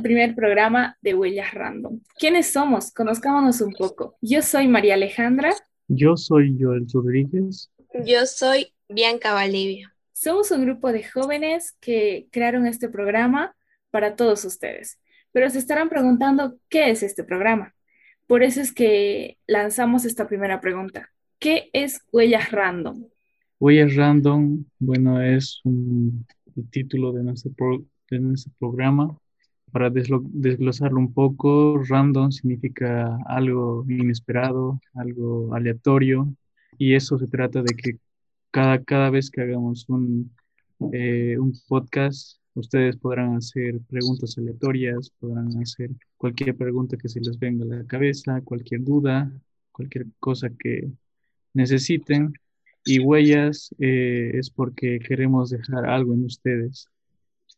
El primer programa de Huellas Random. ¿Quiénes somos? Conozcámonos un poco. Yo soy María Alejandra. Yo soy Joel Rodríguez. Yo soy Bianca Valdivia. Somos un grupo de jóvenes que crearon este programa para todos ustedes. Pero se estarán preguntando, ¿qué es este programa? Por eso es que lanzamos esta primera pregunta. ¿Qué es Huellas Random? Huellas Random, bueno, es un, el título de nuestro, de nuestro programa para desglosarlo un poco, random significa algo inesperado, algo aleatorio, y eso se trata de que cada, cada vez que hagamos un, eh, un podcast, ustedes podrán hacer preguntas aleatorias, podrán hacer cualquier pregunta que se les venga a la cabeza, cualquier duda, cualquier cosa que necesiten. Y huellas eh, es porque queremos dejar algo en ustedes.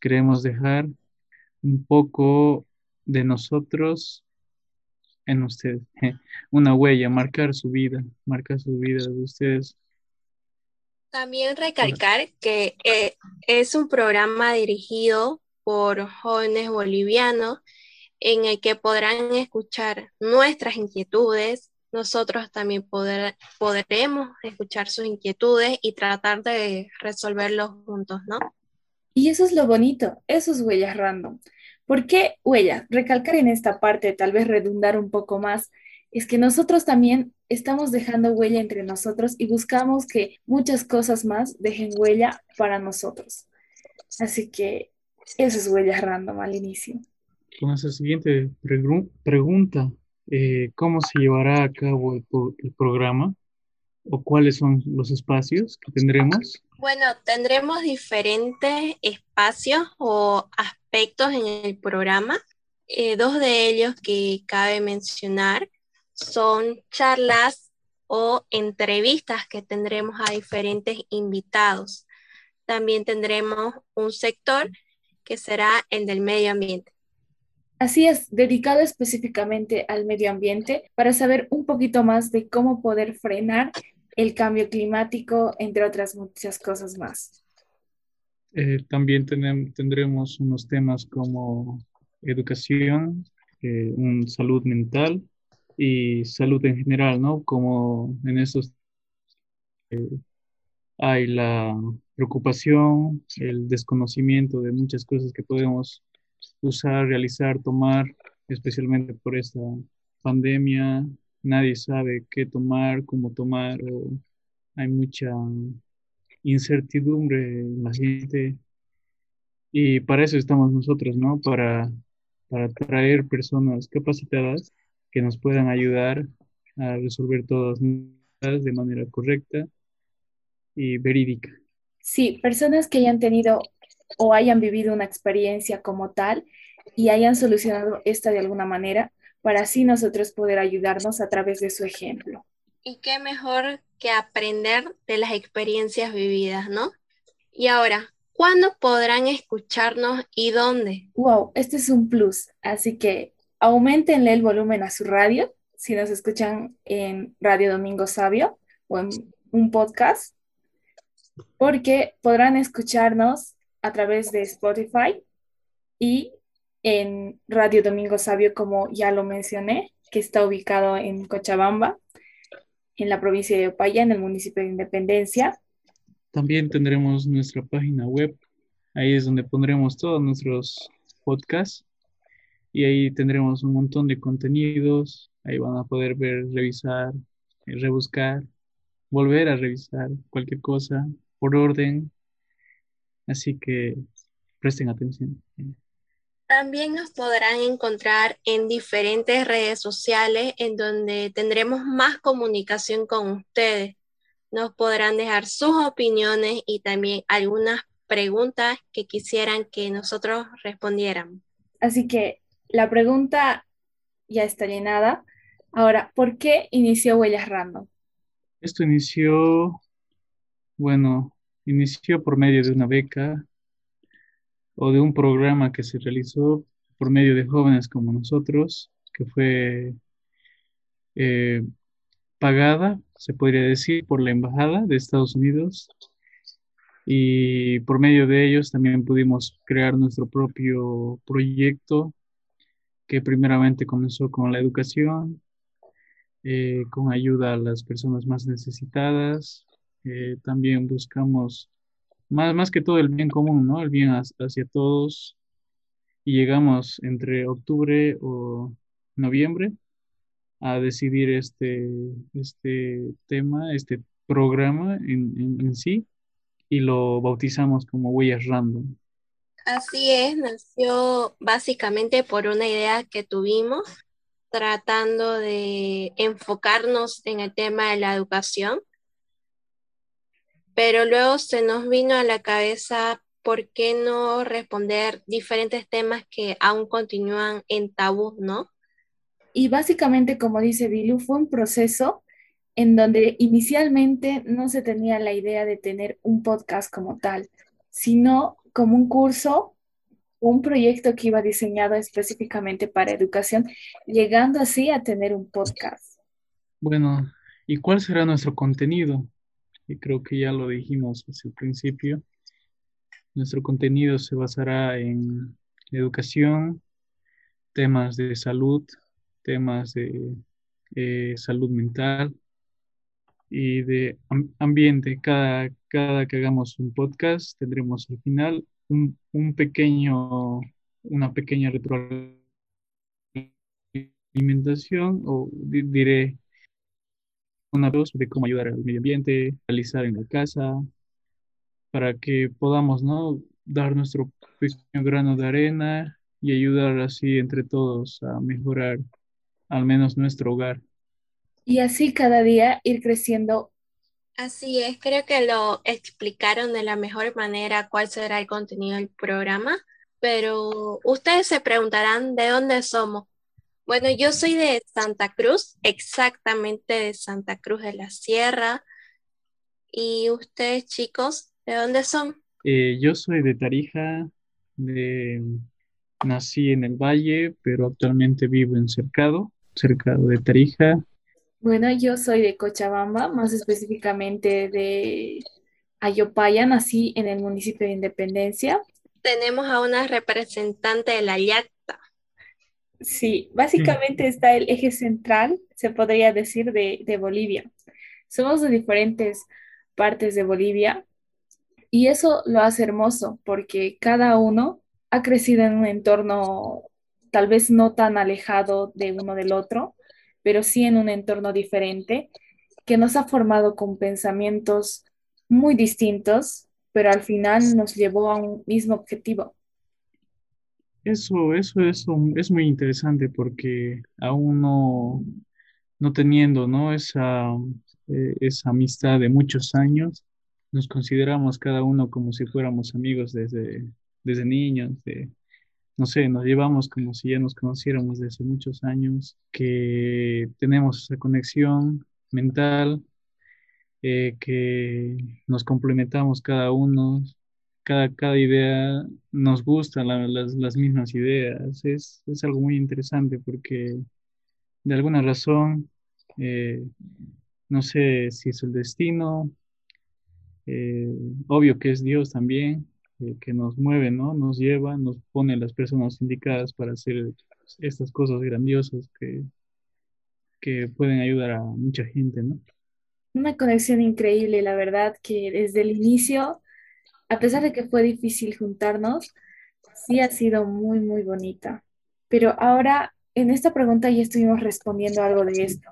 Queremos dejar un poco de nosotros en ustedes. Una huella, marcar su vida, marcar su vida de ustedes. También recalcar que eh, es un programa dirigido por jóvenes bolivianos en el que podrán escuchar nuestras inquietudes. Nosotros también poder, podremos escuchar sus inquietudes y tratar de resolverlos juntos, ¿no? Y eso es lo bonito, eso es huellas random. ¿Por qué huellas? Recalcar en esta parte, tal vez redundar un poco más, es que nosotros también estamos dejando huella entre nosotros y buscamos que muchas cosas más dejen huella para nosotros. Así que eso es huellas random al inicio. Con esa siguiente pregunta, eh, ¿cómo se llevará a cabo el programa? o cuáles son los espacios que tendremos? Bueno, tendremos diferentes espacios o aspectos en el programa. Eh, dos de ellos que cabe mencionar son charlas o entrevistas que tendremos a diferentes invitados. También tendremos un sector que será el del medio ambiente. Así es, dedicado específicamente al medio ambiente para saber un poquito más de cómo poder frenar el cambio climático, entre otras muchas cosas más. Eh, también tendremos unos temas como educación, eh, un salud mental y salud en general, ¿no? Como en esos eh, hay la preocupación, el desconocimiento de muchas cosas que podemos usar, realizar, tomar, especialmente por esta pandemia, nadie sabe qué tomar, cómo tomar, o hay mucha incertidumbre en la gente. Y para eso estamos nosotros, ¿no? Para, para traer personas capacitadas que nos puedan ayudar a resolver todas las de manera correcta y verídica. Sí, personas que hayan tenido o hayan vivido una experiencia como tal y hayan solucionado esta de alguna manera para así nosotros poder ayudarnos a través de su ejemplo. Y qué mejor que aprender de las experiencias vividas, ¿no? Y ahora, ¿cuándo podrán escucharnos y dónde? Wow, este es un plus, así que aumentenle el volumen a su radio, si nos escuchan en Radio Domingo Sabio o en un podcast, porque podrán escucharnos a través de Spotify y en Radio Domingo Sabio, como ya lo mencioné, que está ubicado en Cochabamba, en la provincia de Opaya, en el municipio de Independencia. También tendremos nuestra página web, ahí es donde pondremos todos nuestros podcasts y ahí tendremos un montón de contenidos, ahí van a poder ver, revisar, rebuscar, volver a revisar cualquier cosa por orden, así que presten atención. También nos podrán encontrar en diferentes redes sociales en donde tendremos más comunicación con ustedes. Nos podrán dejar sus opiniones y también algunas preguntas que quisieran que nosotros respondiéramos. Así que la pregunta ya está llenada. Ahora, ¿por qué inició Huellas Random? Esto inició, bueno, inició por medio de una beca o de un programa que se realizó por medio de jóvenes como nosotros, que fue eh, pagada, se podría decir, por la Embajada de Estados Unidos. y por medio de ellos también pudimos crear nuestro propio proyecto que primeramente comenzó con la educación, eh, con ayuda a las personas más necesitadas. Eh, también buscamos más, más que todo el bien común, ¿no? El bien hacia todos. Y llegamos entre octubre o noviembre a decidir este, este tema, este programa en, en sí y lo bautizamos como Huellas Random. Así es, nació básicamente por una idea que tuvimos tratando de enfocarnos en el tema de la educación, pero luego se nos vino a la cabeza por qué no responder diferentes temas que aún continúan en tabú, ¿no? Y básicamente, como dice Bilu, fue un proceso en donde inicialmente no se tenía la idea de tener un podcast como tal, sino como un curso, un proyecto que iba diseñado específicamente para educación, llegando así a tener un podcast. Bueno, ¿y cuál será nuestro contenido? Y creo que ya lo dijimos desde el principio. Nuestro contenido se basará en educación, temas de salud, temas de eh, salud mental, y de ambiente. Cada, cada que hagamos un podcast tendremos al final un, un pequeño, una pequeña retroalimentación o diré una voz de cómo ayudar al medio ambiente, realizar en la casa, para que podamos ¿no? dar nuestro pequeño grano de arena y ayudar así entre todos a mejorar al menos nuestro hogar y así cada día ir creciendo. Así es, creo que lo explicaron de la mejor manera cuál será el contenido del programa, pero ustedes se preguntarán de dónde somos. Bueno, yo soy de Santa Cruz, exactamente de Santa Cruz de la Sierra. ¿Y ustedes, chicos, de dónde son? Eh, yo soy de Tarija, de... nací en el Valle, pero actualmente vivo en Cercado, Cercado de Tarija. Bueno, yo soy de Cochabamba, más específicamente de Ayopaya, nací en el municipio de Independencia. Tenemos a una representante de la YACTA. Sí, básicamente está el eje central, se podría decir, de, de Bolivia. Somos de diferentes partes de Bolivia y eso lo hace hermoso porque cada uno ha crecido en un entorno tal vez no tan alejado de uno del otro, pero sí en un entorno diferente, que nos ha formado con pensamientos muy distintos, pero al final nos llevó a un mismo objetivo. Eso, eso, eso es muy interesante porque aún no, no teniendo ¿no? Esa, eh, esa amistad de muchos años, nos consideramos cada uno como si fuéramos amigos desde, desde niños, no sé, nos llevamos como si ya nos conociéramos desde muchos años, que tenemos esa conexión mental, eh, que nos complementamos cada uno, cada, cada idea nos gusta las, las, mismas ideas. Es, es, algo muy interesante porque de alguna razón, eh, no sé si es el destino, eh, obvio que es Dios también, que nos mueve, ¿no? Nos lleva, nos pone las personas indicadas para hacer estas cosas grandiosas que, que pueden ayudar a mucha gente, ¿no? Una conexión increíble, la verdad, que desde el inicio, a pesar de que fue difícil juntarnos, sí ha sido muy, muy bonita. Pero ahora, en esta pregunta ya estuvimos respondiendo algo de esto,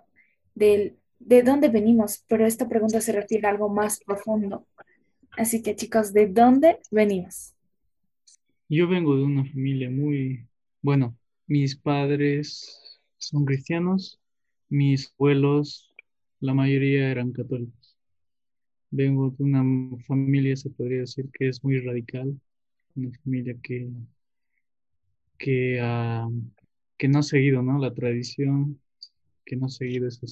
del de dónde venimos, pero esta pregunta se refiere a algo más profundo. Así que chicos, ¿de dónde venimos? Yo vengo de una familia muy, bueno, mis padres son cristianos, mis abuelos, la mayoría eran católicos. Vengo de una familia, se podría decir, que es muy radical, una familia que, que, ah, que no ha seguido ¿no? la tradición, que no ha seguido eso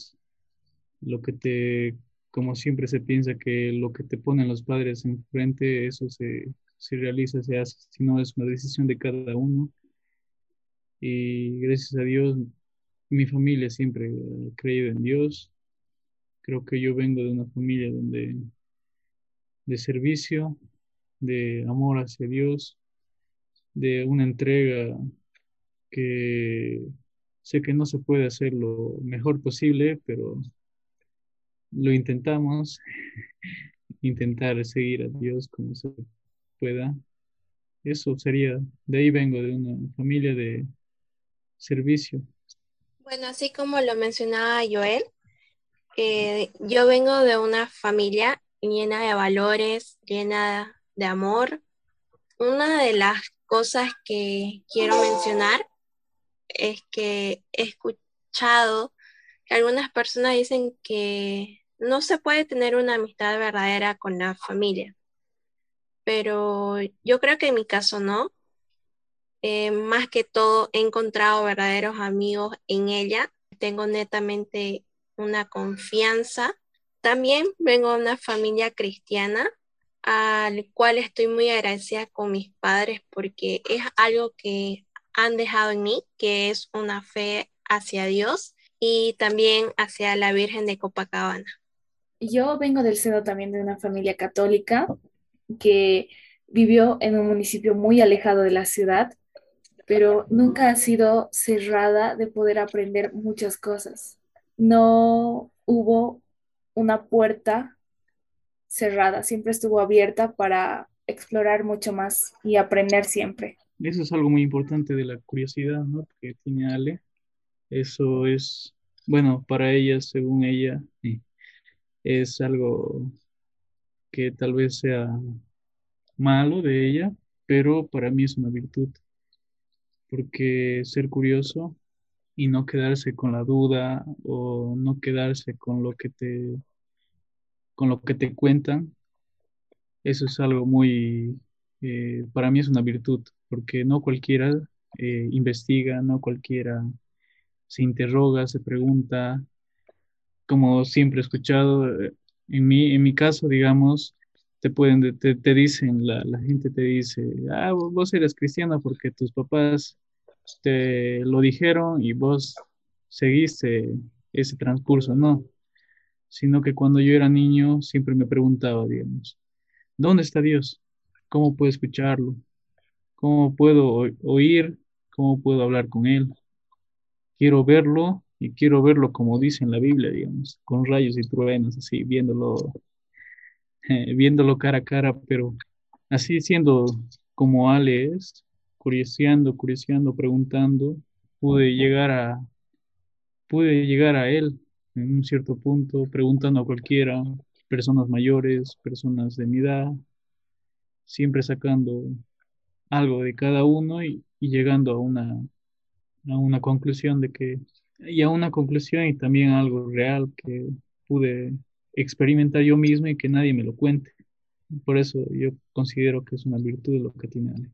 lo que te como siempre se piensa que lo que te ponen los padres enfrente, eso se, se realiza, se hace, si no es una decisión de cada uno. Y gracias a Dios, mi familia siempre ha creído en Dios. Creo que yo vengo de una familia donde de servicio, de amor hacia Dios, de una entrega que sé que no se puede hacer lo mejor posible, pero lo intentamos, intentar seguir a Dios como se pueda. Eso sería, de ahí vengo, de una familia de servicio. Bueno, así como lo mencionaba Joel, eh, yo vengo de una familia llena de valores, llena de amor. Una de las cosas que quiero mencionar es que he escuchado que algunas personas dicen que no se puede tener una amistad verdadera con la familia, pero yo creo que en mi caso no. Eh, más que todo he encontrado verdaderos amigos en ella. Tengo netamente una confianza. También vengo de una familia cristiana al cual estoy muy agradecida con mis padres porque es algo que han dejado en mí, que es una fe hacia Dios y también hacia la Virgen de Copacabana. Yo vengo del seno también de una familia católica que vivió en un municipio muy alejado de la ciudad, pero nunca ha sido cerrada de poder aprender muchas cosas. No hubo una puerta cerrada, siempre estuvo abierta para explorar mucho más y aprender siempre. Eso es algo muy importante de la curiosidad, ¿no? Que tiene Ale. Eso es, bueno, para ella, según ella, es algo que tal vez sea malo de ella, pero para mí es una virtud, porque ser curioso y no quedarse con la duda o no quedarse con lo que te con lo que te cuentan, eso es algo muy, eh, para mí es una virtud, porque no cualquiera eh, investiga, no cualquiera se interroga, se pregunta, como siempre he escuchado, eh, en mi, en mi caso, digamos, te pueden, te, te dicen, la, la, gente te dice, ah, vos eres cristiana porque tus papás te lo dijeron y vos seguiste ese transcurso, no, sino que cuando yo era niño siempre me preguntaba, digamos, ¿dónde está Dios? ¿Cómo puedo escucharlo? ¿Cómo puedo oír? ¿Cómo puedo hablar con Él? Quiero verlo y quiero verlo como dice en la Biblia, digamos, con rayos y truenos, así, viéndolo viéndolo cara a cara, pero así siendo como Ale es, curioseando, curioseando, preguntando, pude llegar a, pude llegar a él en un cierto punto, preguntando a cualquiera, personas mayores, personas de mi edad, siempre sacando algo de cada uno y, y llegando a una, a una conclusión de que, y a una conclusión y también algo real que pude experimentar yo mismo y que nadie me lo cuente. Por eso yo considero que es una virtud lo que tiene Ale.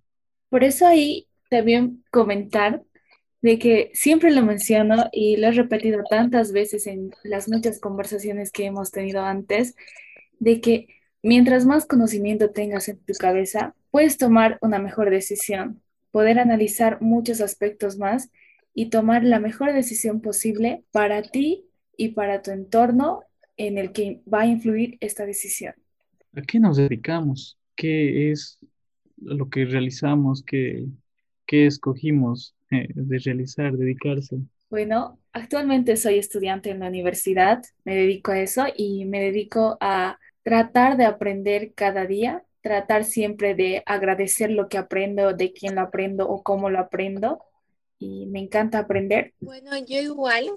Por eso ahí también comentar de que siempre lo menciono y lo he repetido tantas veces en las muchas conversaciones que hemos tenido antes, de que mientras más conocimiento tengas en tu cabeza, puedes tomar una mejor decisión, poder analizar muchos aspectos más y tomar la mejor decisión posible para ti y para tu entorno en el que va a influir esta decisión. ¿A qué nos dedicamos? ¿Qué es lo que realizamos? ¿Qué, qué escogimos eh, de realizar, dedicarse? Bueno, actualmente soy estudiante en la universidad, me dedico a eso y me dedico a tratar de aprender cada día, tratar siempre de agradecer lo que aprendo, de quién lo aprendo o cómo lo aprendo. Y me encanta aprender. Bueno, yo igual,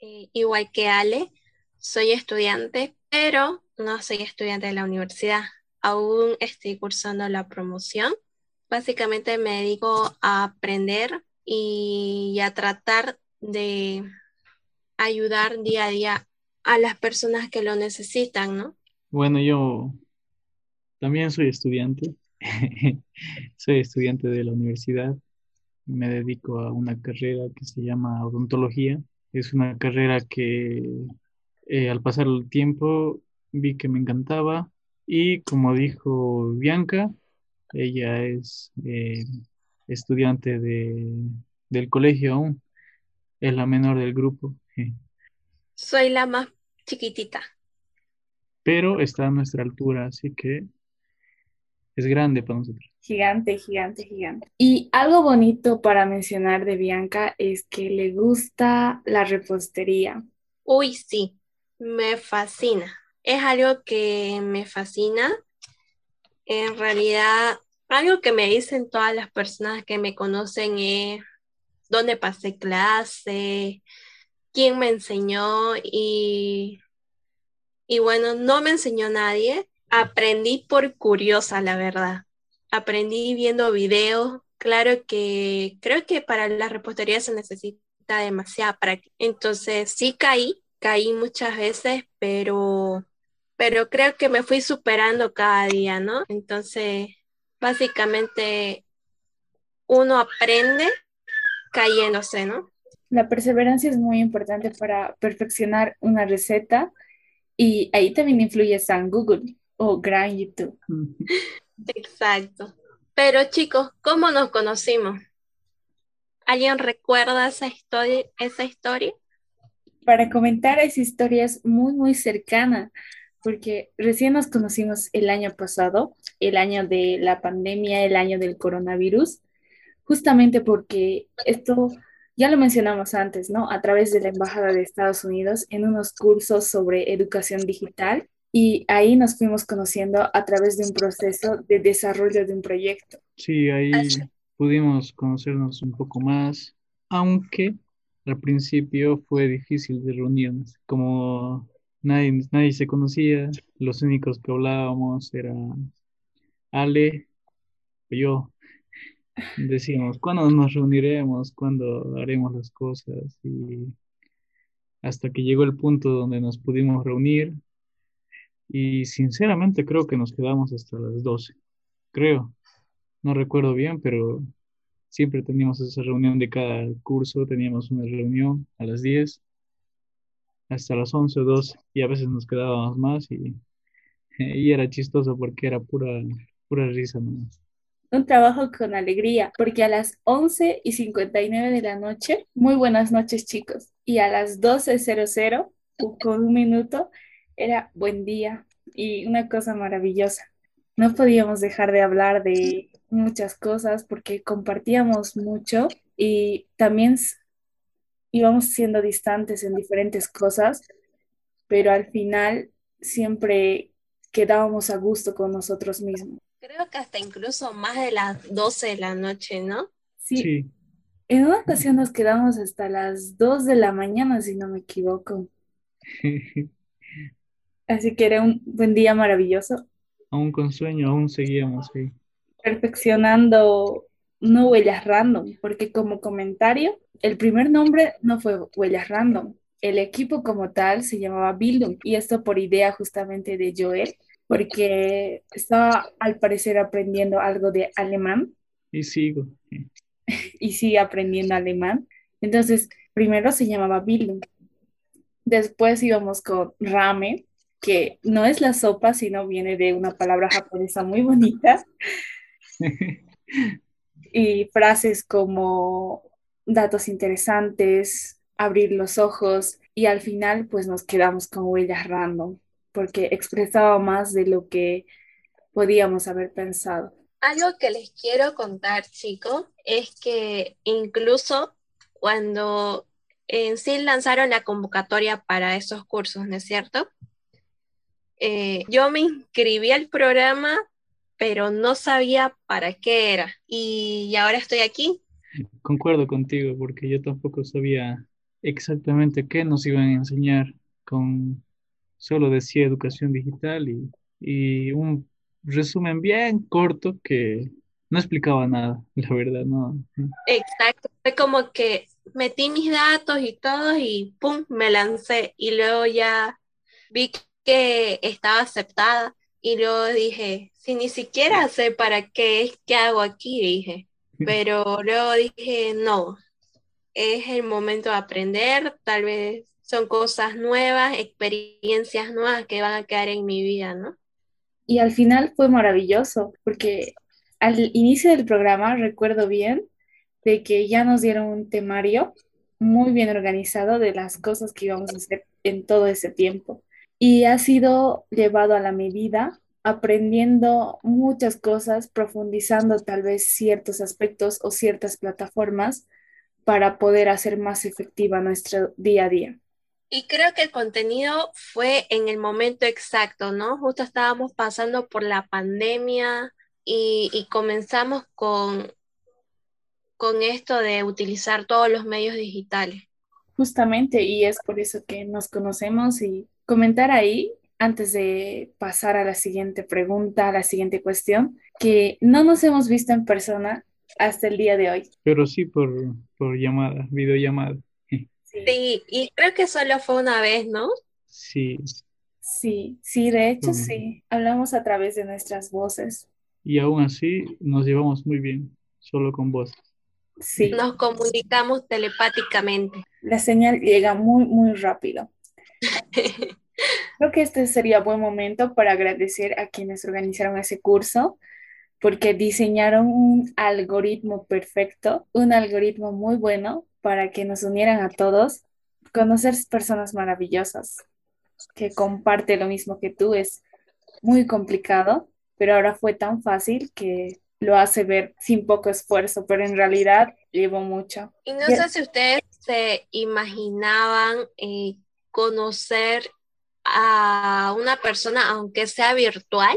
eh, igual que Ale, soy estudiante, pero no soy estudiante de la universidad. Aún estoy cursando la promoción. Básicamente me dedico a aprender y a tratar de ayudar día a día a las personas que lo necesitan, ¿no? Bueno, yo también soy estudiante. soy estudiante de la universidad. Me dedico a una carrera que se llama odontología. Es una carrera que eh, al pasar el tiempo vi que me encantaba y como dijo Bianca, ella es eh, estudiante de, del colegio aún, es la menor del grupo. Soy la más chiquitita. Pero está a nuestra altura, así que es grande para nosotros. Gigante, gigante, gigante. Y algo bonito para mencionar de Bianca es que le gusta la repostería. Uy, sí, me fascina. Es algo que me fascina. En realidad, algo que me dicen todas las personas que me conocen es dónde pasé clase, quién me enseñó y, y bueno, no me enseñó nadie. Aprendí por curiosa, la verdad. Aprendí viendo videos. Claro que creo que para la repostería se necesita demasiada práctica. Entonces sí caí, caí muchas veces, pero, pero creo que me fui superando cada día, ¿no? Entonces, básicamente uno aprende cayéndose, ¿no? La perseverancia es muy importante para perfeccionar una receta y ahí también influye San Google o Gran YouTube. Exacto. Pero chicos, ¿cómo nos conocimos? ¿Alguien recuerda esa historia? Esa historia? Para comentar esa historia es muy, muy cercana, porque recién nos conocimos el año pasado, el año de la pandemia, el año del coronavirus, justamente porque esto ya lo mencionamos antes, ¿no? A través de la Embajada de Estados Unidos en unos cursos sobre educación digital y ahí nos fuimos conociendo a través de un proceso de desarrollo de un proyecto. Sí, ahí pudimos conocernos un poco más, aunque al principio fue difícil de reunirnos, como nadie, nadie se conocía, los únicos que hablábamos eran Ale, y yo, decíamos, ¿cuándo nos reuniremos? ¿Cuándo haremos las cosas? Y hasta que llegó el punto donde nos pudimos reunir y sinceramente creo que nos quedamos hasta las 12, creo, no recuerdo bien, pero siempre teníamos esa reunión de cada curso, teníamos una reunión a las 10 hasta las 11 o 12 y a veces nos quedábamos más y, y era chistoso porque era pura, pura risa nomás un trabajo con alegría, porque a las 11 y 59 de la noche, muy buenas noches chicos, y a las 12.00, con un minuto, era buen día y una cosa maravillosa. No podíamos dejar de hablar de muchas cosas porque compartíamos mucho y también íbamos siendo distantes en diferentes cosas, pero al final siempre quedábamos a gusto con nosotros mismos. Creo que hasta incluso más de las 12 de la noche, ¿no? Sí. En una ocasión nos quedamos hasta las 2 de la mañana, si no me equivoco. Así que era un buen día maravilloso. Aún con sueño, aún seguíamos ahí. Perfeccionando no huellas random, porque como comentario, el primer nombre no fue huellas random. El equipo como tal se llamaba Bildung y esto por idea justamente de Joel, porque estaba al parecer aprendiendo algo de alemán. Y sigo. y sigue aprendiendo alemán. Entonces, primero se llamaba Bildung. Después íbamos con ramen, que no es la sopa, sino viene de una palabra japonesa muy bonita. y frases como datos interesantes, abrir los ojos y al final pues nos quedamos con huellas random porque expresaba más de lo que podíamos haber pensado. Algo que les quiero contar, chicos, es que incluso cuando en sí lanzaron la convocatoria para esos cursos, ¿no es cierto? Eh, yo me inscribí al programa, pero no sabía para qué era. Y ahora estoy aquí. Concuerdo contigo, porque yo tampoco sabía exactamente qué nos iban a enseñar con solo decía educación digital y, un resumen bien corto que no explicaba nada, la verdad, no. Exacto, fue como que metí mis datos y todo y pum, me lancé y luego ya vi que estaba aceptada y luego dije, si ni siquiera sé para qué es que hago aquí, dije, pero luego dije, no, es el momento de aprender, tal vez son cosas nuevas, experiencias nuevas que van a quedar en mi vida, ¿no? Y al final fue maravilloso, porque al inicio del programa recuerdo bien de que ya nos dieron un temario muy bien organizado de las cosas que íbamos a hacer en todo ese tiempo. Y ha sido llevado a la medida aprendiendo muchas cosas, profundizando tal vez ciertos aspectos o ciertas plataformas para poder hacer más efectiva nuestro día a día. Y creo que el contenido fue en el momento exacto, ¿no? Justo estábamos pasando por la pandemia y, y comenzamos con, con esto de utilizar todos los medios digitales. Justamente, y es por eso que nos conocemos y comentar ahí, antes de pasar a la siguiente pregunta, a la siguiente cuestión, que no nos hemos visto en persona hasta el día de hoy. Pero sí por, por llamada, videollamada. Sí, y creo que solo fue una vez, ¿no? Sí. Sí, sí, de hecho sí. Hablamos a través de nuestras voces. Y aún así nos llevamos muy bien, solo con voces. Sí. Nos comunicamos telepáticamente. La señal llega muy, muy rápido. Creo que este sería buen momento para agradecer a quienes organizaron ese curso, porque diseñaron un algoritmo perfecto, un algoritmo muy bueno para que nos unieran a todos, conocer personas maravillosas que comparte lo mismo que tú es muy complicado, pero ahora fue tan fácil que lo hace ver sin poco esfuerzo, pero en realidad llevó mucho. Y no sé si ustedes se imaginaban eh, conocer a una persona, aunque sea virtual,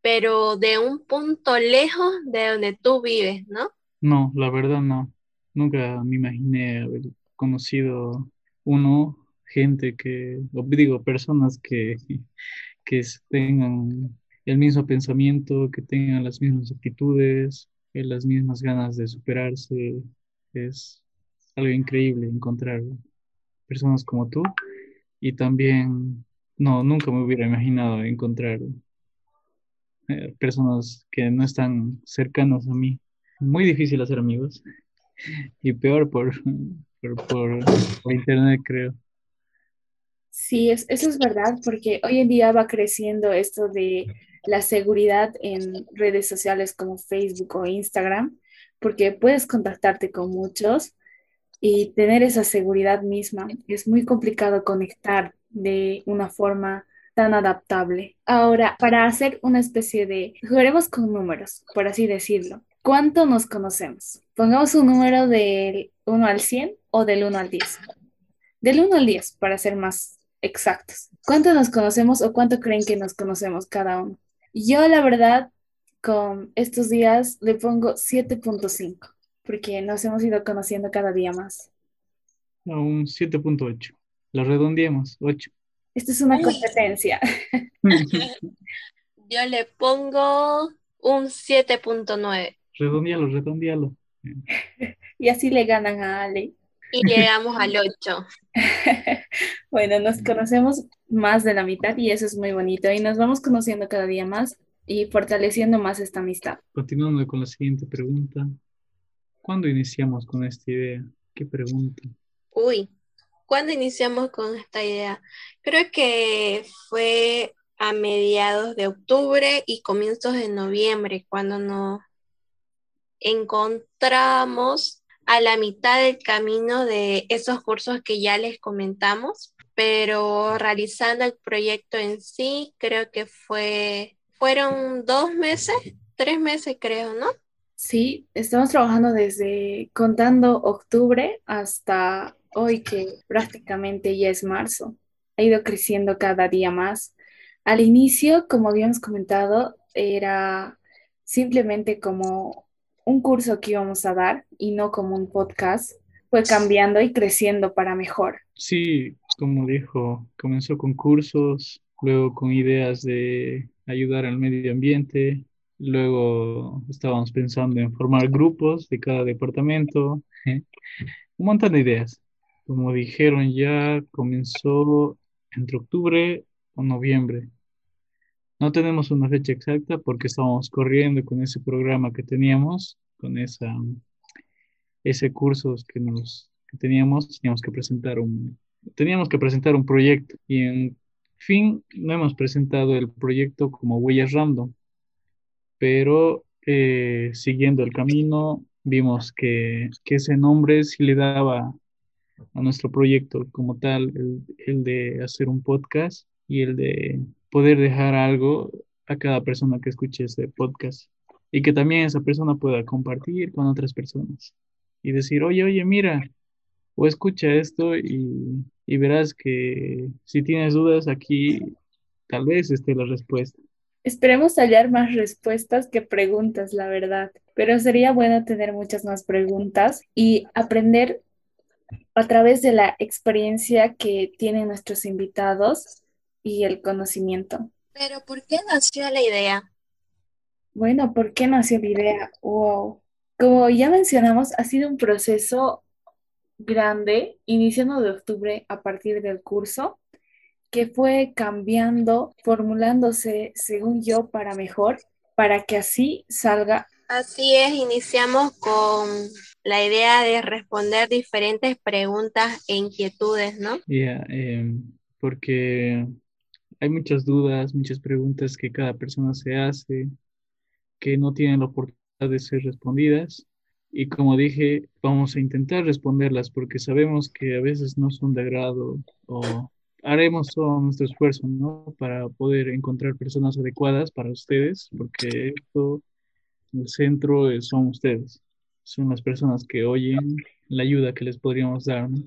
pero de un punto lejos de donde tú vives, ¿no? No, la verdad no. Nunca me imaginé haber conocido uno, gente que, digo, personas que, que tengan el mismo pensamiento, que tengan las mismas actitudes, eh, las mismas ganas de superarse. Es algo increíble encontrar personas como tú y también, no, nunca me hubiera imaginado encontrar eh, personas que no están cercanos a mí. Muy difícil hacer amigos y peor por, por, internet, creo. Sí, eso es verdad, porque hoy en día va creciendo esto de la seguridad en redes sociales como Facebook o Instagram, porque puedes contactarte con muchos y tener esa seguridad misma. Es muy complicado conectar de una forma tan adaptable. Ahora, para hacer una especie de, jugaremos con números, por así decirlo. ¿Cuánto nos conocemos? Pongamos un número del 1 al 100 o del 1 al 10. Del 1 al 10, para ser más exactos. ¿Cuánto nos conocemos o cuánto creen que nos conocemos cada uno? Yo, la verdad, con estos días le pongo 7.5, porque nos hemos ido conociendo cada día más. A un 7.8. Lo redondeamos, 8. Esto es una competencia. Yo le pongo un 7.9. Redondealo, redondealo. y así le ganan a Ale. Y llegamos al 8. bueno, nos conocemos más de la mitad y eso es muy bonito. Y nos vamos conociendo cada día más y fortaleciendo más esta amistad. Continuando con la siguiente pregunta. ¿Cuándo iniciamos con esta idea? ¿Qué pregunta? Uy, ¿cuándo iniciamos con esta idea? Creo que fue a mediados de octubre y comienzos de noviembre cuando nos encontramos a la mitad del camino de esos cursos que ya les comentamos, pero realizando el proyecto en sí, creo que fue, fueron dos meses, tres meses creo, ¿no? Sí, estamos trabajando desde contando octubre hasta hoy que prácticamente ya es marzo. Ha ido creciendo cada día más. Al inicio, como habíamos comentado, era simplemente como un curso que íbamos a dar y no como un podcast, fue cambiando y creciendo para mejor. Sí, como dijo, comenzó con cursos, luego con ideas de ayudar al medio ambiente, luego estábamos pensando en formar grupos de cada departamento, un montón de ideas. Como dijeron ya, comenzó entre octubre o noviembre. No tenemos una fecha exacta porque estábamos corriendo con ese programa que teníamos, con esa, ese curso que, nos, teníamos, teníamos que presentar un, teníamos que presentar un proyecto y en fin no hemos presentado el proyecto como huellas random, pero eh, siguiendo el camino vimos que, que, ese nombre sí le daba a nuestro proyecto como tal, el, el de hacer un podcast y el de poder dejar algo a cada persona que escuche ese podcast y que también esa persona pueda compartir con otras personas y decir, oye, oye, mira, o escucha esto y, y verás que si tienes dudas aquí, tal vez esté la respuesta. Esperemos hallar más respuestas que preguntas, la verdad, pero sería bueno tener muchas más preguntas y aprender a través de la experiencia que tienen nuestros invitados y el conocimiento. Pero ¿por qué nació la idea? Bueno, ¿por qué nació la idea? Wow. Como ya mencionamos, ha sido un proceso grande, iniciando de octubre a partir del curso, que fue cambiando, formulándose, según yo, para mejor, para que así salga. Así es, iniciamos con la idea de responder diferentes preguntas e inquietudes, ¿no? Ya, em, porque hay muchas dudas, muchas preguntas que cada persona se hace, que no tienen la oportunidad de ser respondidas. Y como dije, vamos a intentar responderlas porque sabemos que a veces no son de agrado o haremos todo nuestro esfuerzo, ¿no? Para poder encontrar personas adecuadas para ustedes, porque esto, el centro son ustedes, son las personas que oyen la ayuda que les podríamos dar, ¿no?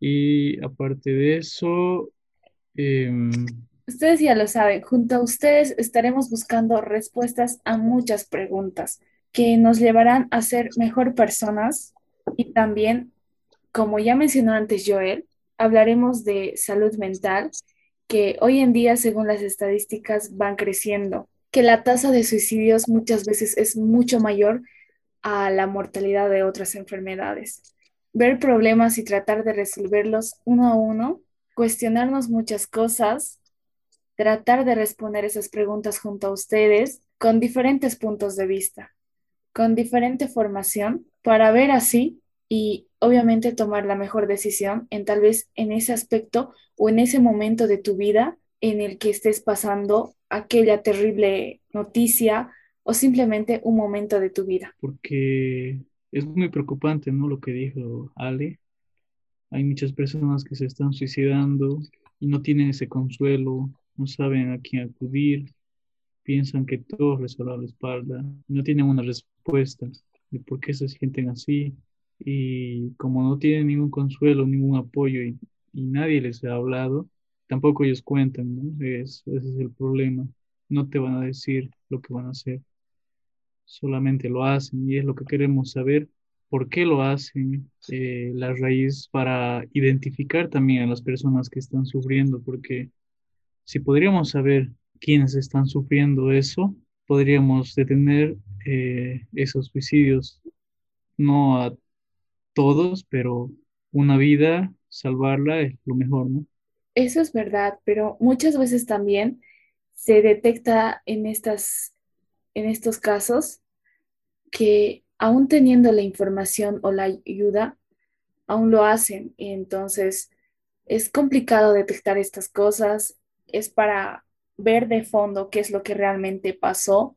Y aparte de eso, em, Ustedes ya lo saben, junto a ustedes estaremos buscando respuestas a muchas preguntas que nos llevarán a ser mejor personas y también, como ya mencionó antes Joel, hablaremos de salud mental, que hoy en día, según las estadísticas, van creciendo, que la tasa de suicidios muchas veces es mucho mayor a la mortalidad de otras enfermedades. Ver problemas y tratar de resolverlos uno a uno, cuestionarnos muchas cosas, tratar de responder esas preguntas junto a ustedes con diferentes puntos de vista, con diferente formación, para ver así y obviamente tomar la mejor decisión en tal vez en ese aspecto o en ese momento de tu vida en el que estés pasando aquella terrible noticia o simplemente un momento de tu vida. Porque es muy preocupante, ¿no? Lo que dijo Ale. Hay muchas personas que se están suicidando y no tienen ese consuelo, no saben a quién acudir, piensan que todo les a la espalda, no tienen una respuesta de por qué se sienten así y como no tienen ningún consuelo, ningún apoyo y, nadie les ha hablado, tampoco ellos cuentan, ¿no? Es, ese es el problema. No te van a decir lo que van a hacer, solamente lo hacen y es lo que queremos saber, por qué lo hacen, eh, la raíz para identificar también a las personas que están sufriendo, porque si podríamos saber quiénes están sufriendo eso, podríamos detener eh, esos suicidios, no a todos, pero una vida, salvarla es lo mejor, ¿no? Eso es verdad, pero muchas veces también se detecta en, estas, en estos casos que aún teniendo la información o la ayuda, aún lo hacen. Y entonces es complicado detectar estas cosas, es para ver de fondo qué es lo que realmente pasó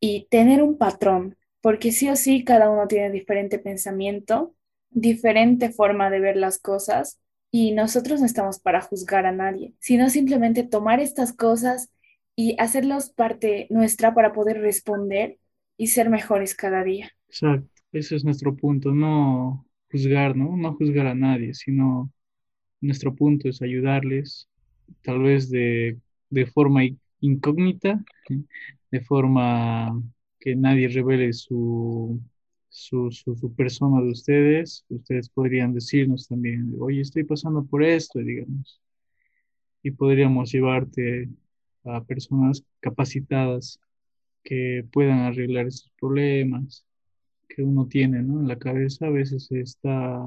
y tener un patrón, porque sí o sí cada uno tiene diferente pensamiento, diferente forma de ver las cosas y nosotros no estamos para juzgar a nadie, sino simplemente tomar estas cosas y hacerlos parte nuestra para poder responder y ser mejores cada día. Exacto, ese es nuestro punto, no juzgar, ¿no? No juzgar a nadie, sino nuestro punto es ayudarles, tal vez de, de forma incógnita, de forma que nadie revele su, su, su, persona de ustedes, ustedes podrían decirnos también, oye, estoy pasando por esto, digamos, y podríamos llevarte a personas capacitadas que puedan arreglar esos problemas que uno tiene ¿no? en la cabeza, a veces está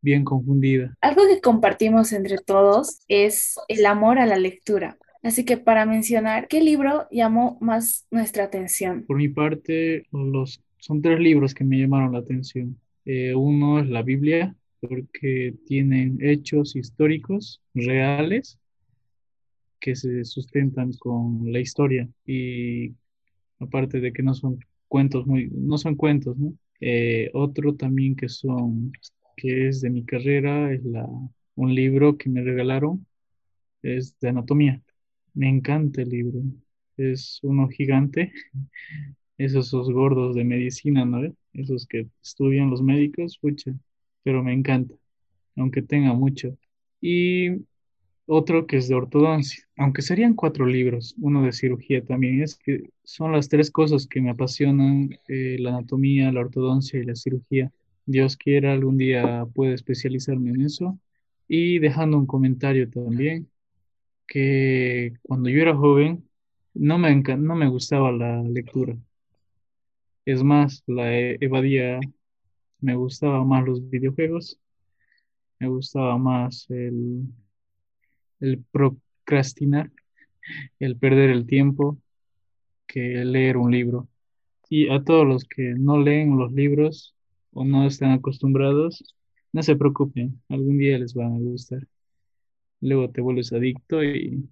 bien confundida. Algo que compartimos entre todos es el amor a la lectura. Así que para mencionar, ¿qué libro llamó más nuestra atención? Por mi parte, los, son tres libros que me llamaron la atención. Eh, uno es la Biblia, porque tienen hechos históricos reales que se sustentan con la historia y aparte de que no son cuentos muy, no son cuentos, ¿no? Eh, otro también que son, que es de mi carrera, es la, un libro que me regalaron, es de anatomía Me encanta el libro. Es uno gigante. Esos, esos gordos de medicina, ¿no? Esos que estudian los médicos, pucha, pero me encanta, aunque tenga mucho. Y otro que es de ortodoncia, aunque serían cuatro libros, uno de cirugía también, es que son las tres cosas que me apasionan, eh, la anatomía, la ortodoncia y la cirugía. Dios quiera, algún día pueda especializarme en eso. Y dejando un comentario también, que cuando yo era joven no me, no me gustaba la lectura. Es más, la evadía, me gustaba más los videojuegos, me gustaba más el el procrastinar, el perder el tiempo, que leer un libro. Y a todos los que no leen los libros o no están acostumbrados, no se preocupen, algún día les van a gustar. Luego te vuelves adicto y,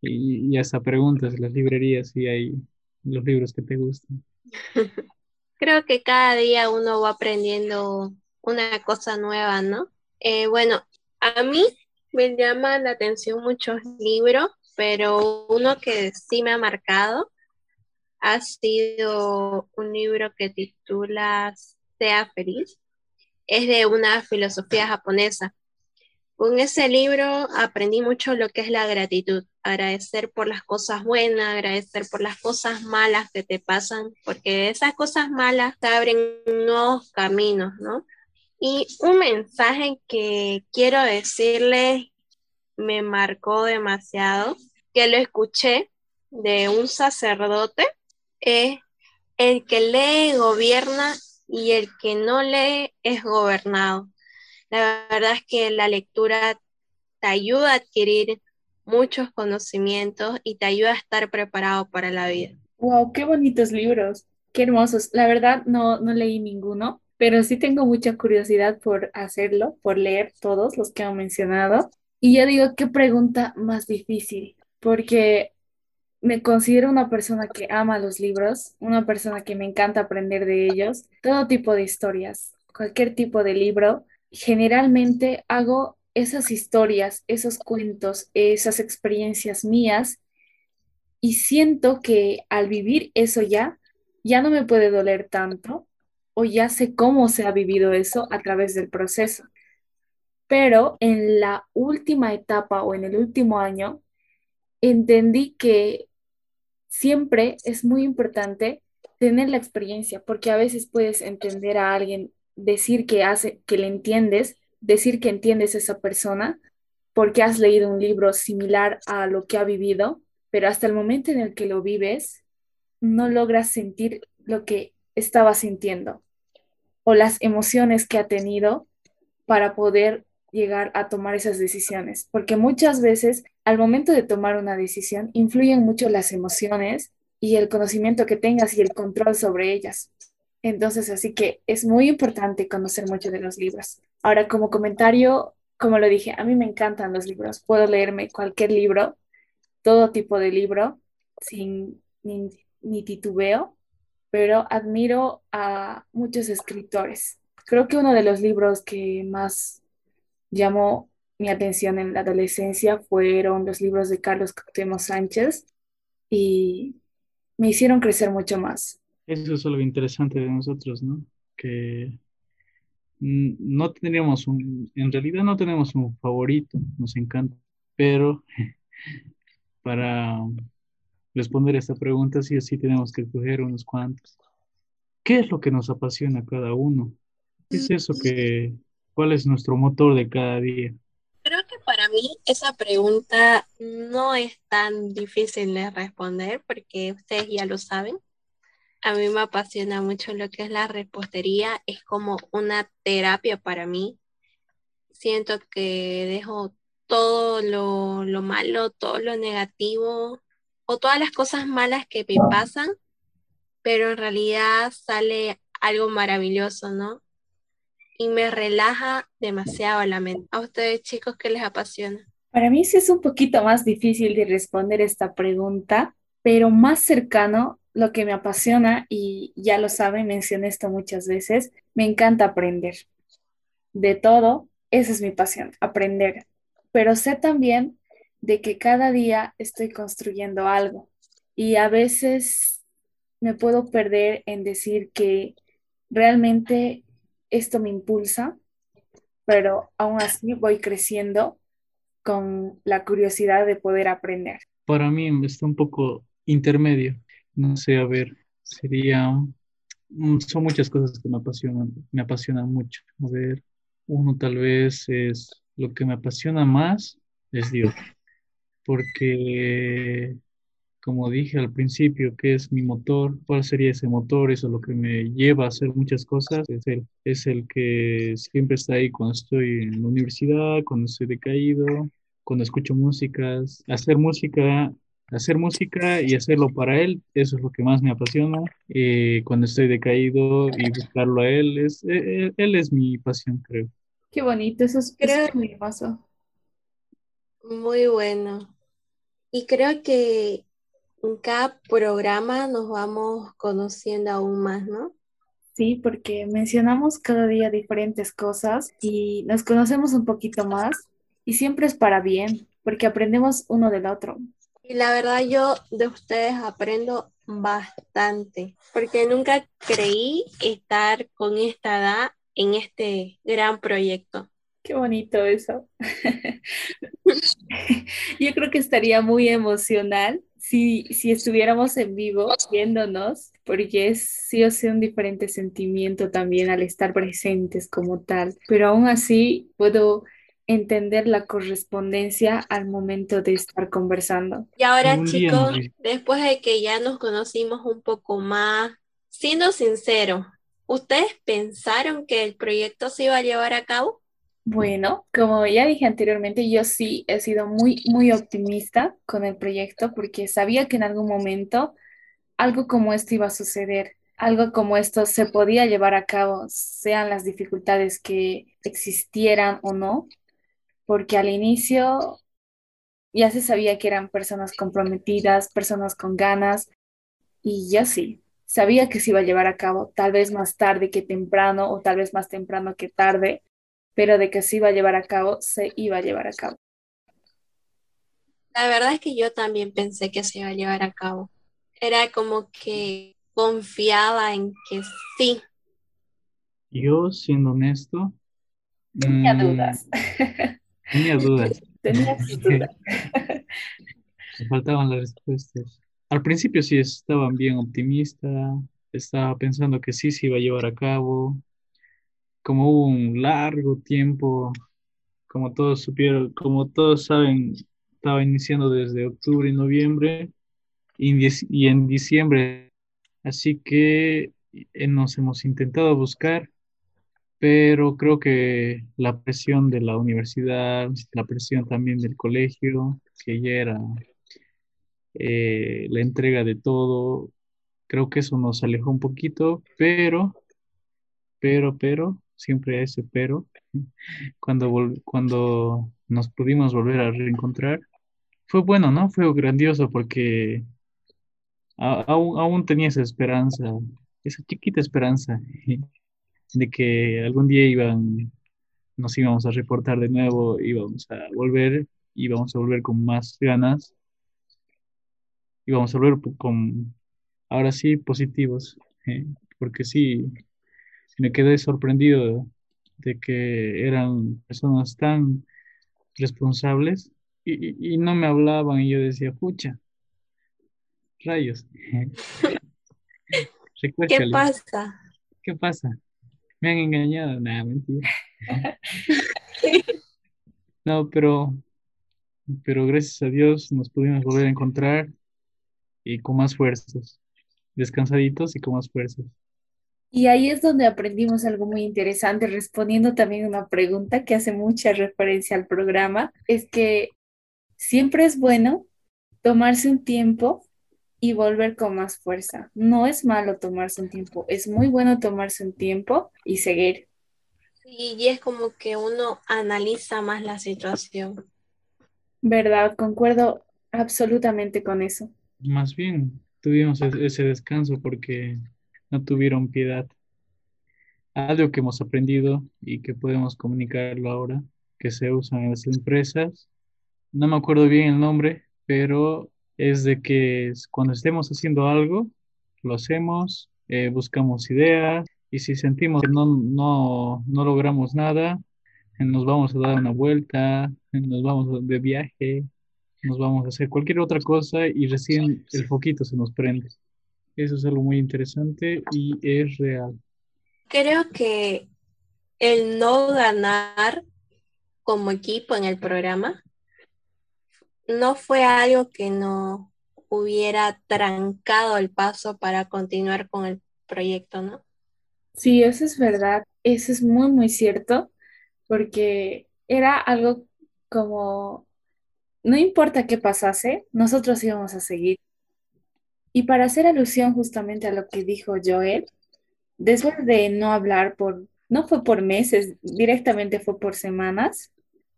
y, hasta preguntas en las librerías si hay los libros que te gustan. Creo que cada día uno va aprendiendo una cosa nueva, ¿no? Eh, bueno, a mí me llama la atención muchos libros, pero uno que sí me ha marcado ha sido un libro que titula Sea feliz. Es de una filosofía japonesa. Con ese libro aprendí mucho lo que es la gratitud, agradecer por las cosas buenas, agradecer por las cosas malas que te pasan, porque esas cosas malas te abren nuevos caminos, ¿no? Y un mensaje que quiero decirles me marcó demasiado, que lo escuché de un sacerdote, es el que lee gobierna y el que no lee es gobernado. La verdad es que la lectura te ayuda a adquirir muchos conocimientos y te ayuda a estar preparado para la vida. Wow, qué bonitos libros, qué hermosos. La verdad no, no leí ninguno, pero sí tengo mucha curiosidad por hacerlo, por leer todos los que han mencionado. Y yo digo, qué pregunta más difícil, porque me considero una persona que ama los libros, una persona que me encanta aprender de ellos, todo tipo de historias, cualquier tipo de libro. Generalmente hago esas historias, esos cuentos, esas experiencias mías y siento que al vivir eso ya, ya no me puede doler tanto o ya sé cómo se ha vivido eso a través del proceso. Pero en la última etapa o en el último año, entendí que siempre es muy importante tener la experiencia, porque a veces puedes entender a alguien, decir que hace, que le entiendes, decir que entiendes a esa persona, porque has leído un libro similar a lo que ha vivido, pero hasta el momento en el que lo vives, no logras sentir lo que estaba sintiendo o las emociones que ha tenido para poder llegar a tomar esas decisiones, porque muchas veces al momento de tomar una decisión influyen mucho las emociones y el conocimiento que tengas y el control sobre ellas. Entonces, así que es muy importante conocer mucho de los libros. Ahora, como comentario, como lo dije, a mí me encantan los libros. Puedo leerme cualquier libro, todo tipo de libro, sin ni, ni titubeo, pero admiro a muchos escritores. Creo que uno de los libros que más llamó mi atención en la adolescencia fueron los libros de Carlos Cuauhtémoc Sánchez y me hicieron crecer mucho más. Eso es lo interesante de nosotros, ¿no? Que no tendríamos un, en realidad no tenemos un favorito, nos encanta, pero para responder a esta pregunta sí o sí tenemos que escoger unos cuantos. ¿Qué es lo que nos apasiona a cada uno? ¿Qué es eso que, ¿Cuál es nuestro motor de cada día? Creo que para mí esa pregunta no es tan difícil de responder porque ustedes ya lo saben. A mí me apasiona mucho lo que es la repostería, es como una terapia para mí. Siento que dejo todo lo, lo malo, todo lo negativo o todas las cosas malas que me pasan, pero en realidad sale algo maravilloso, ¿no? y me relaja demasiado la mente. ¿A ustedes chicos qué les apasiona? Para mí sí es un poquito más difícil de responder esta pregunta, pero más cercano lo que me apasiona, y ya lo saben, mencioné esto muchas veces, me encanta aprender. De todo, esa es mi pasión, aprender. Pero sé también de que cada día estoy construyendo algo y a veces me puedo perder en decir que realmente esto me impulsa, pero aún así voy creciendo con la curiosidad de poder aprender. Para mí está un poco intermedio. No sé, a ver, sería, son muchas cosas que me apasionan, me apasionan mucho. A ver, uno tal vez es lo que me apasiona más es Dios, porque como dije al principio, ¿qué es mi motor? ¿Cuál sería ese motor? Eso es lo que me lleva a hacer muchas cosas. Es el, es el que siempre está ahí cuando estoy en la universidad, cuando estoy decaído, cuando escucho músicas. Hacer música, hacer música y hacerlo para él, eso es lo que más me apasiona. Eh, cuando estoy decaído y buscarlo a él, es, eh, eh, él, es mi pasión, creo. Qué bonito, eso es, creo, muy hermoso. Muy bueno. Y creo que en cada programa nos vamos conociendo aún más, ¿no? Sí, porque mencionamos cada día diferentes cosas y nos conocemos un poquito más y siempre es para bien, porque aprendemos uno del otro. Y la verdad yo de ustedes aprendo bastante, porque nunca creí estar con esta edad en este gran proyecto. Qué bonito eso. Yo creo que estaría muy emocional si, si estuviéramos en vivo viéndonos, porque es sí o sí un diferente sentimiento también al estar presentes como tal, pero aún así puedo entender la correspondencia al momento de estar conversando. Y ahora chicos, después de que ya nos conocimos un poco más, siendo sincero, ¿ustedes pensaron que el proyecto se iba a llevar a cabo? Bueno, como ya dije anteriormente, yo sí he sido muy, muy optimista con el proyecto porque sabía que en algún momento algo como esto iba a suceder, algo como esto se podía llevar a cabo, sean las dificultades que existieran o no, porque al inicio ya se sabía que eran personas comprometidas, personas con ganas, y yo sí, sabía que se iba a llevar a cabo, tal vez más tarde que temprano o tal vez más temprano que tarde pero de que se iba a llevar a cabo, se iba a llevar a cabo. La verdad es que yo también pensé que se iba a llevar a cabo. Era como que confiaba en que sí. Yo, siendo honesto, tenía mm, dudas. Tenía dudas. tenía dudas. Me faltaban las respuestas. Al principio sí estaban bien optimista, estaba pensando que sí se iba a llevar a cabo, como hubo un largo tiempo, como todos supieron, como todos saben, estaba iniciando desde octubre y noviembre y, en diciembre. Así que eh, nos hemos intentado buscar, pero creo que la presión de la universidad, la presión también del colegio, que ya era eh, la entrega de todo, creo que eso nos alejó un poquito, pero, pero, pero, siempre ese pero, cuando, cuando nos pudimos volver a reencontrar, fue bueno, ¿no? Fue grandioso porque aún, aún tenía esa esperanza, esa chiquita esperanza de que algún día iban, nos íbamos a reportar de nuevo, íbamos a volver, íbamos a volver con más ganas, íbamos a volver con, ahora sí, positivos, ¿eh? porque sí, me quedé sorprendido de que eran personas tan responsables y, no me hablaban y yo decía, pucha, rayos. ¿Qué pasa? ¿Qué pasa? Me han engañado, nada, mentira. no, pero, pero gracias a Dios nos pudimos volver a encontrar y con más fuerzas, descansaditos y con más fuerzas. Y ahí es donde aprendimos algo muy interesante, respondiendo también una pregunta que hace mucha referencia al programa, es que siempre es bueno tomarse un tiempo y volver con más fuerza. No es malo tomarse un tiempo, es muy bueno tomarse un tiempo y seguir. y es como que uno analiza más la situación. ¿Verdad? Concuerdo absolutamente con eso. Más bien, tuvimos ese descanso porque no tuvieron piedad. Algo que hemos aprendido y que podemos comunicarlo ahora, que se usa en las empresas, no me acuerdo bien el nombre, pero es de que cuando estemos haciendo algo, lo hacemos, eh, buscamos ideas y si sentimos que no, no, no logramos nada, nos vamos a dar una vuelta, nos vamos de viaje, nos vamos a hacer cualquier otra cosa y recién el foquito se nos prende. Eso es algo muy interesante y es real. Creo que el no ganar como equipo en el programa no fue algo que no hubiera trancado el paso para continuar con el proyecto, ¿no? Sí, eso es verdad, eso es muy, muy cierto, porque era algo como, no importa qué pasase, nosotros íbamos a seguir. Y para hacer alusión justamente a lo que dijo Joel, después de no hablar por, no fue por meses, directamente fue por semanas,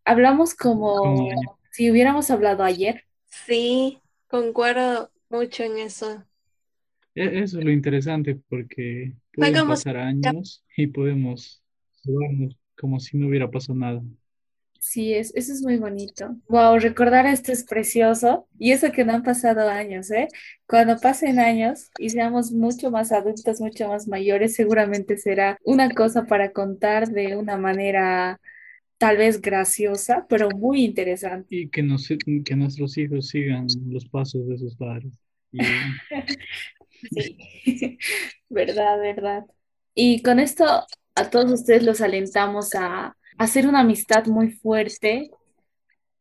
hablamos como si hubiéramos hablado ayer. Sí, concuerdo mucho en eso. E, eso es lo interesante porque pueden pasar años y podemos jugarnos como si no hubiera pasado nada. Sí, es, eso es muy bonito. Wow, recordar esto es precioso. Y eso que no han pasado años, ¿eh? Cuando pasen años y seamos mucho más adultos, mucho más mayores, seguramente será una cosa para contar de una manera tal vez graciosa, pero muy interesante. Y que, nos, que nuestros hijos sigan los pasos de sus padres. sí, verdad, verdad. Y con esto a todos ustedes los alentamos a hacer una amistad muy fuerte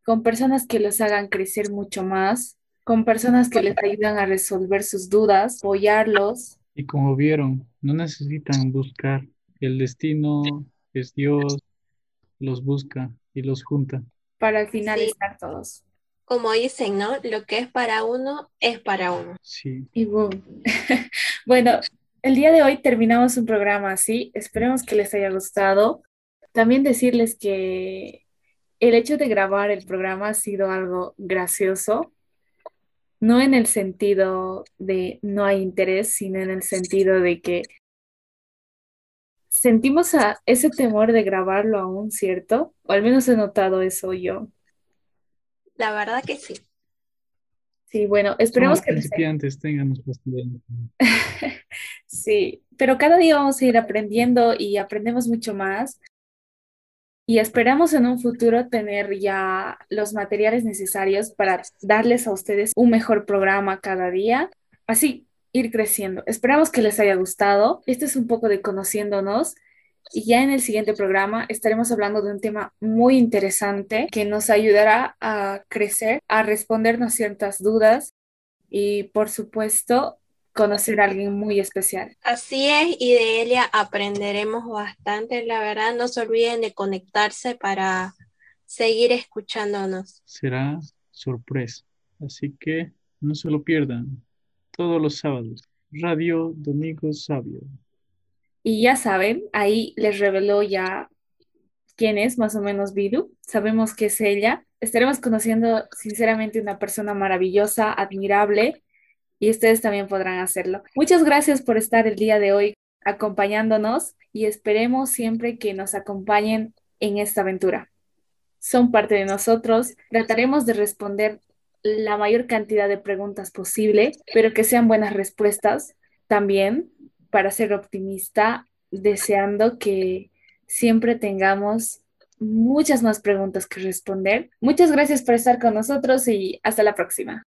con personas que los hagan crecer mucho más, con personas que les ayudan a resolver sus dudas, apoyarlos. Y como vieron, no necesitan buscar. El destino es Dios, los busca y los junta. Para al final estar todos. Como dicen, ¿no? Lo que es para uno es para uno. Sí. Y boom. bueno, el día de hoy terminamos un programa así. Esperemos que les haya gustado. También decirles que el hecho de grabar el programa ha sido algo gracioso, no en el sentido de no hay interés, sino en el sentido de que sentimos a ese temor de grabarlo aún, ¿cierto? O al menos he notado eso yo. La verdad que sí. Sí, bueno, esperemos que principiantes tengan Sí, pero cada día vamos a ir aprendiendo y aprendemos mucho más. Y esperamos en un futuro tener ya los materiales necesarios para darles a ustedes un mejor programa cada día. Así, ir creciendo. Esperamos que les haya gustado. Este es un poco de conociéndonos. Y ya en el siguiente programa estaremos hablando de un tema muy interesante que nos ayudará a crecer, a respondernos ciertas dudas y, por supuesto, conocer a alguien muy especial. Así es, y de ella aprenderemos bastante, la verdad. No se olviden de conectarse para seguir escuchándonos. Será sorpresa, así que no se lo pierdan todos los sábados. Radio Domingo Sabio. Y ya saben, ahí les reveló ya quién es más o menos Vidu. Sabemos que es ella. Estaremos conociendo sinceramente una persona maravillosa, admirable, y ustedes también podrán hacerlo. Muchas gracias por estar el día de hoy acompañándonos y esperemos siempre que nos acompañen en esta aventura. Son parte de nosotros. Trataremos de responder la mayor cantidad de preguntas posible, pero que sean buenas respuestas también para ser optimista, deseando que siempre tengamos muchas más preguntas que responder. Muchas gracias por estar con nosotros y hasta la próxima.